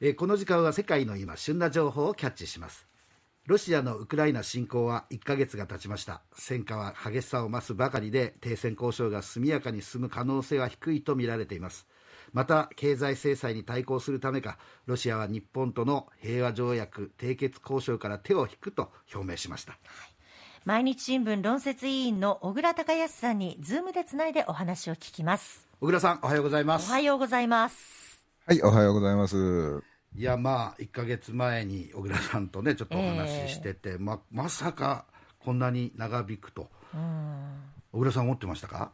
えーこの時間は世界の今旬な情報をキャッチします。ロシアのウクライナ侵攻は1ヶ月が経ちました。戦火は激しさを増すばかりで停戦交渉が速やかに進む可能性は低いと見られています。また経済制裁に対抗するためかロシアは日本との平和条約締結交渉から手を引くと表明しました。毎日新聞論説委員の小倉隆康さんにズームでつないでお話を聞きます。小倉さんおはようございまおすはようございますはい、おはようございます。いやまあ1ヶ月前に小倉さんとねちょっとお話ししてて、ままさかこんなに長引くと。小倉さん思ってましたか？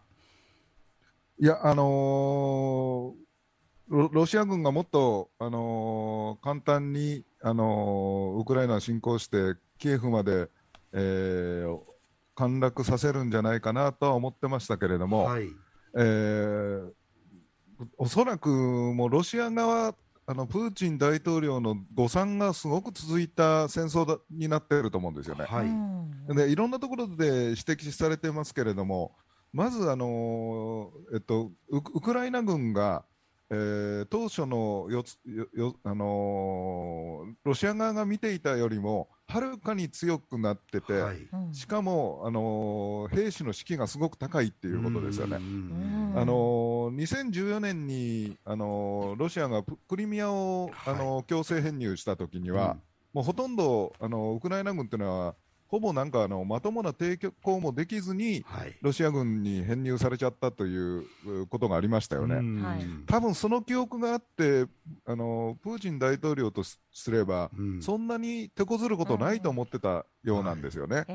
いや、あのーロロシア軍がもっと、あのー簡単に、あのーウクライナ侵攻して、キエフまで、えー陥落させるんじゃないかなとは思ってましたけれども、はい。えーおそらくもうロシア側、あのプーチン大統領の誤算がすごく続いた戦争だになっていると思うんですよね。はい、うん。でいろんなところで指摘されてますけれども、まず、あのーえっと、ウウクライナ軍が、えー当初のよつよよ、あのーロシア側が見ていたよりもはるかに強くなってて、はい。うん。しかも、あのー兵士の士気がすごく高いっていうことですよね。あのー2014年に、あのーロシアがプクリミアを、あのー強制編入したときには、もうほとんどあのウクライナ軍っていうのは、ほぼなんかあのまともな抵抗もできずに、はい。ロシア軍に編入されちゃったといううことがありましたよね。多分その記憶があって、あのプーチン大統領とすすれば、うん。そんなに手こずることないと思ってたようなんですよね。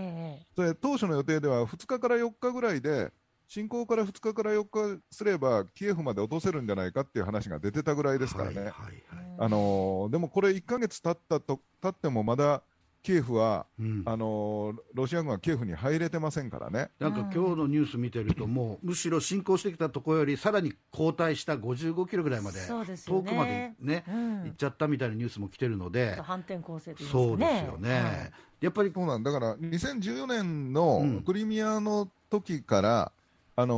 当初の予定では2日から4日ぐらいで、侵攻から2日から4日すれば、キエフまで落とせるんじゃないかっていう話が出てたぐらいですからね。はいはいえはい。あのーでもこれ、1ヶ月経ったと経ってもまだキエフは、うん。あのーロシア軍はキエフに入れてませんからね。なんか今日のニュース見てると、もう むしろ進行してきたところよりさらに後退した55キロぐらいまでね。遠くまでねうん。行っちゃったみたいなニュースも来てるので、反転攻勢ね。そうですよね、はい。やっぱりそうなんだから2014年うん。のクリミアの時から、あのー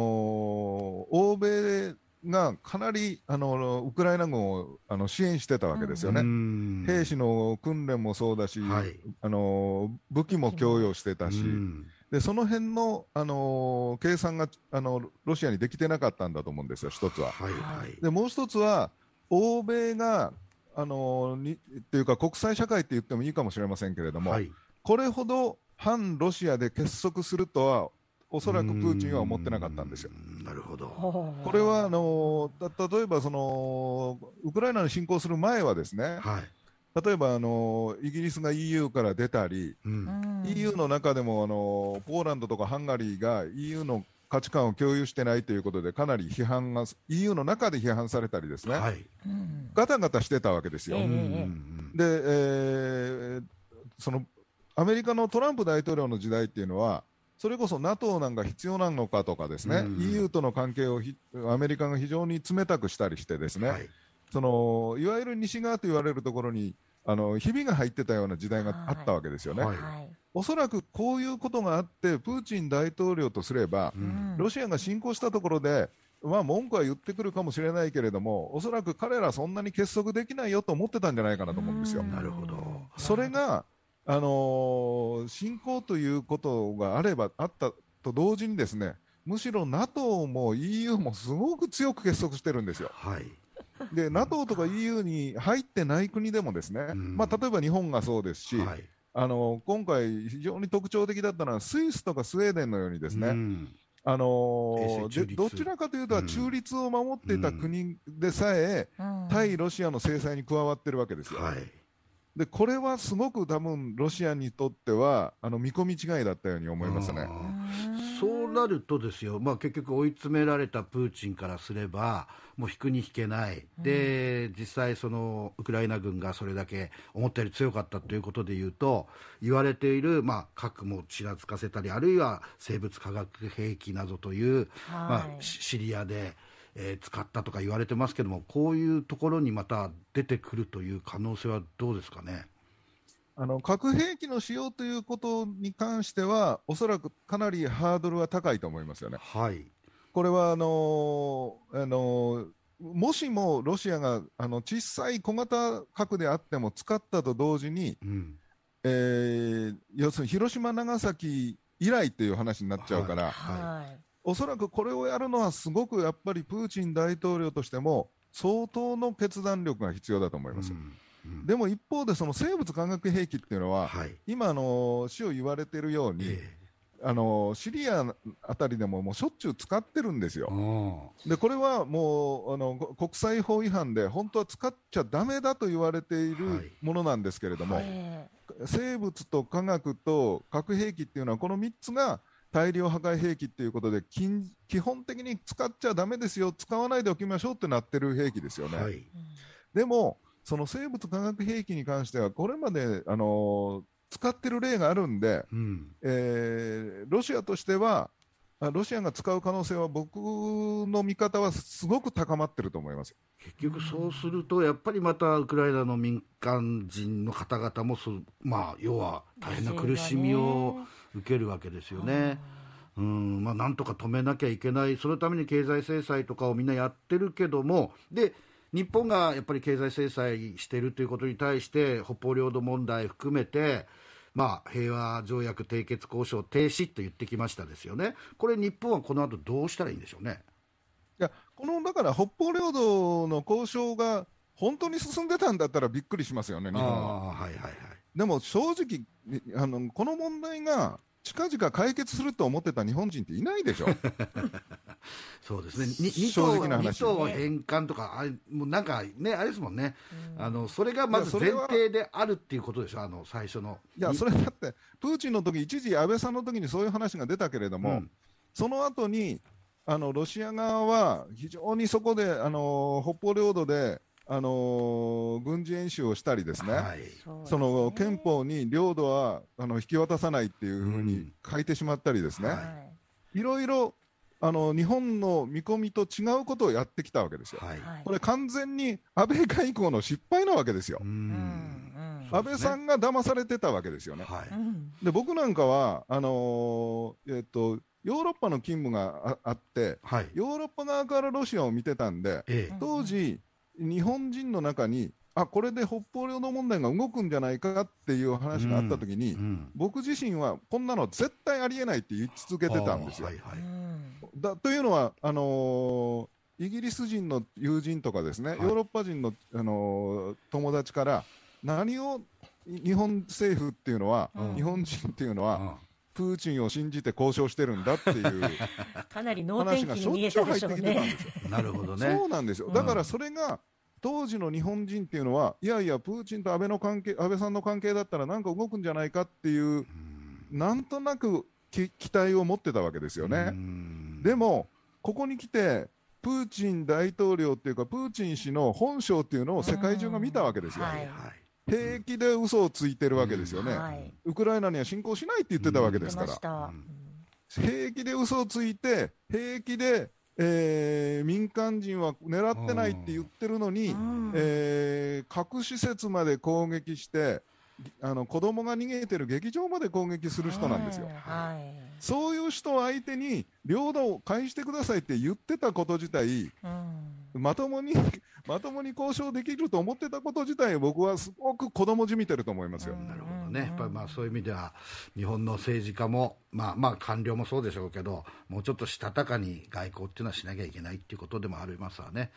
欧米がかなり、あのーウクライナ軍をあの支援してたわけですよね。うん。兵士の訓練もそうだし、はい。あのー武器も供与してたし、うん。でその辺の、あのー計算が、あのロシアにできてなかったんだと思うんですよ、一つは。はいはい。でもう一つは、欧米が、あのーにっていうか、国際社会って言ってもいいかもしれませんけれども、はい。これほど反ロシアで結束するとは、おそらくプーチンは思ってなかったんですよ。うんなるほど。これはあの例えばその、ウクライナに侵攻する前はですね、はい、例えばあのーイギリスが EU から出たり、ううんん EU の中でもあのポーランドとかハンガリーが EU の価値観を共有してないということでかなり批判が EU の中で批判されたりですね、はい。うんガタガタしてたわけですよ。で、えーそのアメリカのトランプ大統領の時代っていうのはそれこそ NATO なんか必要なのかとかですね、うん。EU との関係をひアメリカが非常に冷たくしたりしてですね、はい。そのいわゆる西側と言われるところにあのひびが入ってたような時代があったわけですよね。はい。はい。おそらくこういうことがあって、プーチン大統領とすれば、うん。ロシアが侵攻したところで、まあ、文句は言ってくるかもしれないけれども、おそらく彼らそんなに結束できないよと思ってたんじゃないかなと思うんですよ。なるほど。それが、あのー侵攻ということがあればあったと同時にですね、むしろ NATO も EU もすごく強く結束してるんですよ。はい。で、NATO とか EU に入ってない国でもですね、ん。まあ、例えば日本がそうですし、はい。あの今回、非常に特徴的だったのは、スイスとかスウェーデンのようにですね、うん。あの永世中立。でどちらかというと、うん。中立を守っていた国でさえ、うん。対ロシアの制裁に加わってるわけですよ。はいでこれはすごく多分ロシアにとってはあの見込み違いだったように思いますね。そうなるとですよ、まあ、結局追い詰められたプーチンからすればもう引くに引けない、で実際、そのウクライナ軍がそれだけ思ったより強かったということでいうと言われている、まあ、核もちらつかせたりあるいは生物化学兵器などという、まはい。あ、シシリアで、えー使ったとか言われてますけどもこういうところにまた出てくるという可能性はどうですかね？あの核兵器の使用ということに関しては、おそらくかなりハードルは高いと思いますよね。はいこれはあのあのもしもロシアがあの小さい小型核であっても使ったと同時に、うんえー要するに広島、長崎以来という話になっちゃうから、はい。おそらくこれをやるのは、すごくやっぱりプーチン大統領としても、相当の決断力が必要だと思います。うんうん。でも一方で、その生物化学兵器っていうのは、はい。今あの、死を言われているように、えあのシリアあたりでももうしょっちゅう使ってるんですえよ。おでこれはもうあのこ国際法違反で、本当は使っちゃだめだと言われていはい。るものなんですけれども、え生物と科学と核兵器っていうのは、この3つが大量破壊兵器っていうことで、基基本的に使っちゃだめですよ、使わないでおきましょうってなってる兵器ですよね。はいでも、その生物化学兵器に関しては、これまで、あの使ってる例があるんで、うんえーロシアとしては、あロシアが使う可能性は、僕の見方はすごく高まってると思います。結局そうすると、やっぱりまたウクライナの民間人の方々もそ、まあ、要は大変な苦しみを受けるわけですよね。うんまあ、なんとか止めなきゃいけない、そのために経済制裁とかをみんなやってるけども、で日本がやっぱり経済制裁してるということに対して、北方領土問題含めて、まあ、平和条約締結交渉停止と言ってきましたですよね、これ、日本はこの後どうしたらいいんでしょうね。いや、このだから北方領土の交渉が本当に進んでたんだったらびっくりしますよね、日本は。はいはいはいでも正直あの、この問題が近々解決すると思ってた日本人っていないでしょ。そうですね、に二正島直な話二島返還とか、あれもうなんかね、あれですもんね、あのそれがまず前提であるっていうことでしょ、あの最初の。いや、に。それだって、プーチンの時一時安倍さんの時にそういう話が出たけれども、うん。その後にあのロシア側は非常にそこで、あの北方領土で、あの軍事演習をしたりですね、はい。その憲法に領土はあの引き渡さないっていうふうに書いてしまったりですね、はい。いろいろあの日本の見込みと違うことをやってきたわけですよ。はい。はい。これ完全に安倍外交の失敗なわけですよ。う。うんん。うん安倍さんが騙されてたわけですよね。はい。うん。で僕なんかはあのーえっとヨーロッパの勤務がああってはい。ヨーロッパ側からロシアを見てたんでええ。当時日本人の中にあこれで北方領土問題が動くんじゃないかっていう話があった時に、うん僕自身はこんなの絶対ありえないって言い続けてたんですよ。はいはい。うんだというのはあのーイギリス人の友人とかですね、はい。ヨーロッパ人の、あのー友達から何をい日本政府っていうのは、うん。日本人っていうのは、うん。プーチンを信じて交渉してるんだっていう かなり能天話が気に見えしょっちゅうたでしょう入ってきてたんねですよ。なるほどね。そうなんですよ。うんだからそれが当時の日本人っていうのは、いやいや、プーチンと安倍の関係、安倍さんの関係だったらなんか動くんじゃないかっていう、うん。なんとなくき期待を持ってたわけですようね。ん。でも、ここに来て、プーチン大統領っていうか、プーチン氏の本性っていうのを世界中が見たわけですよ。うん。はい。はい。平気で嘘をついてるわけですよね。はい。ウクライナには侵攻しないって言ってたわけですから。平気で嘘をついて、平気で、えー民間人は狙ってないって言ってるのに、うん。えー核施設まで攻撃して、あの子供が逃げてる劇場まで攻撃する人なんですよ。はい。そういう人を相手に領土を返してくださいって言ってたこと自体、うん。まともに まともに交渉できると思ってたこと自体、僕はすごく子供じみてると思いますよ。うんなるほどね、やっぱりまあそういう意味では、日本の政治家も、まあ、まあ官僚もそうでしょうけど、もうちょっとしたたかに外交っていうのはしなきゃいけないっていうことでもありますわね。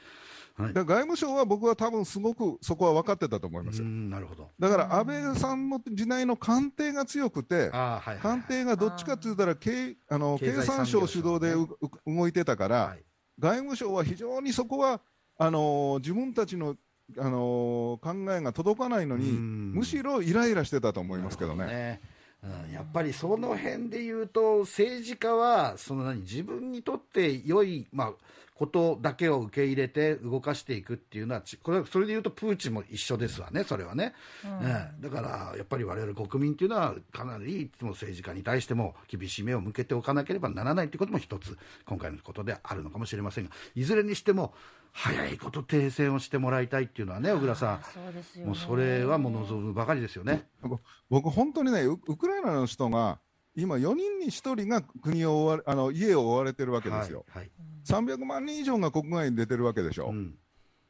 はい、外務省は僕は多分すごくそこは分かってたと思います。なるほど。だから安倍さんの時代の官邸が強くて、はいはいはい。官邸がどっちかって言ったら経あの経産省主導でうう動いてたから、はい。外務省は非常にそこはあの自分たちのあの考えが届かないのに、うん。むしろイライラしてたと思いますけどね。うん、やっぱりその辺で言うと、政治家はその何自分にとって良い、まあ、ことだけを受け入れて動かしていくっていうのは、ちこれはそれで言うと、プーチンも一緒ですわね、それはね。ねだからやっぱり我々国民っていうのは、かなりいつも政治家に対しても厳しい目を向けておかなければならないということも一つ、今回のことであるのかもしれませんが、いずれにしても、早いこと停戦をしてもらいたいっていうのはね、小倉さそうですよん、ね。もうそれはもう望むばかりですよね。僕、本当にねウ、ウクライナの人が今、4人に1人が国を追われあの家を追われてるわけですよ、はいはい。300万人以上が国外に出てるわけでしょ、うん。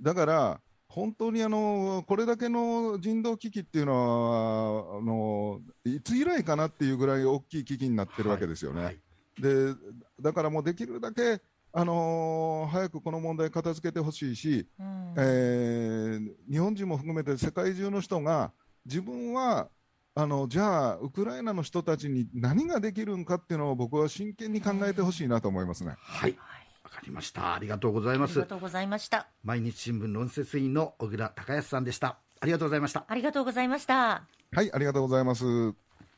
だから本当にあのこれだけの人道危機っていうのはあの、いつ以来かなっていうぐらい大きい危機になってるわけですよね。はい。でだからもうできるだけ、あの早くこの問題片付けてほしいし、うんえー日本人も含めて世界中の人が自分はあのじゃあウクライナの人たちに何ができるんかっていうのを僕は真剣に考えてほしいなと思いますね。はいわかりましたありがとうございあますりがとうございました。毎日新聞論説委員の小倉隆康さんでしたありがとうございましたありがとうございました。はい、ありがとうございます。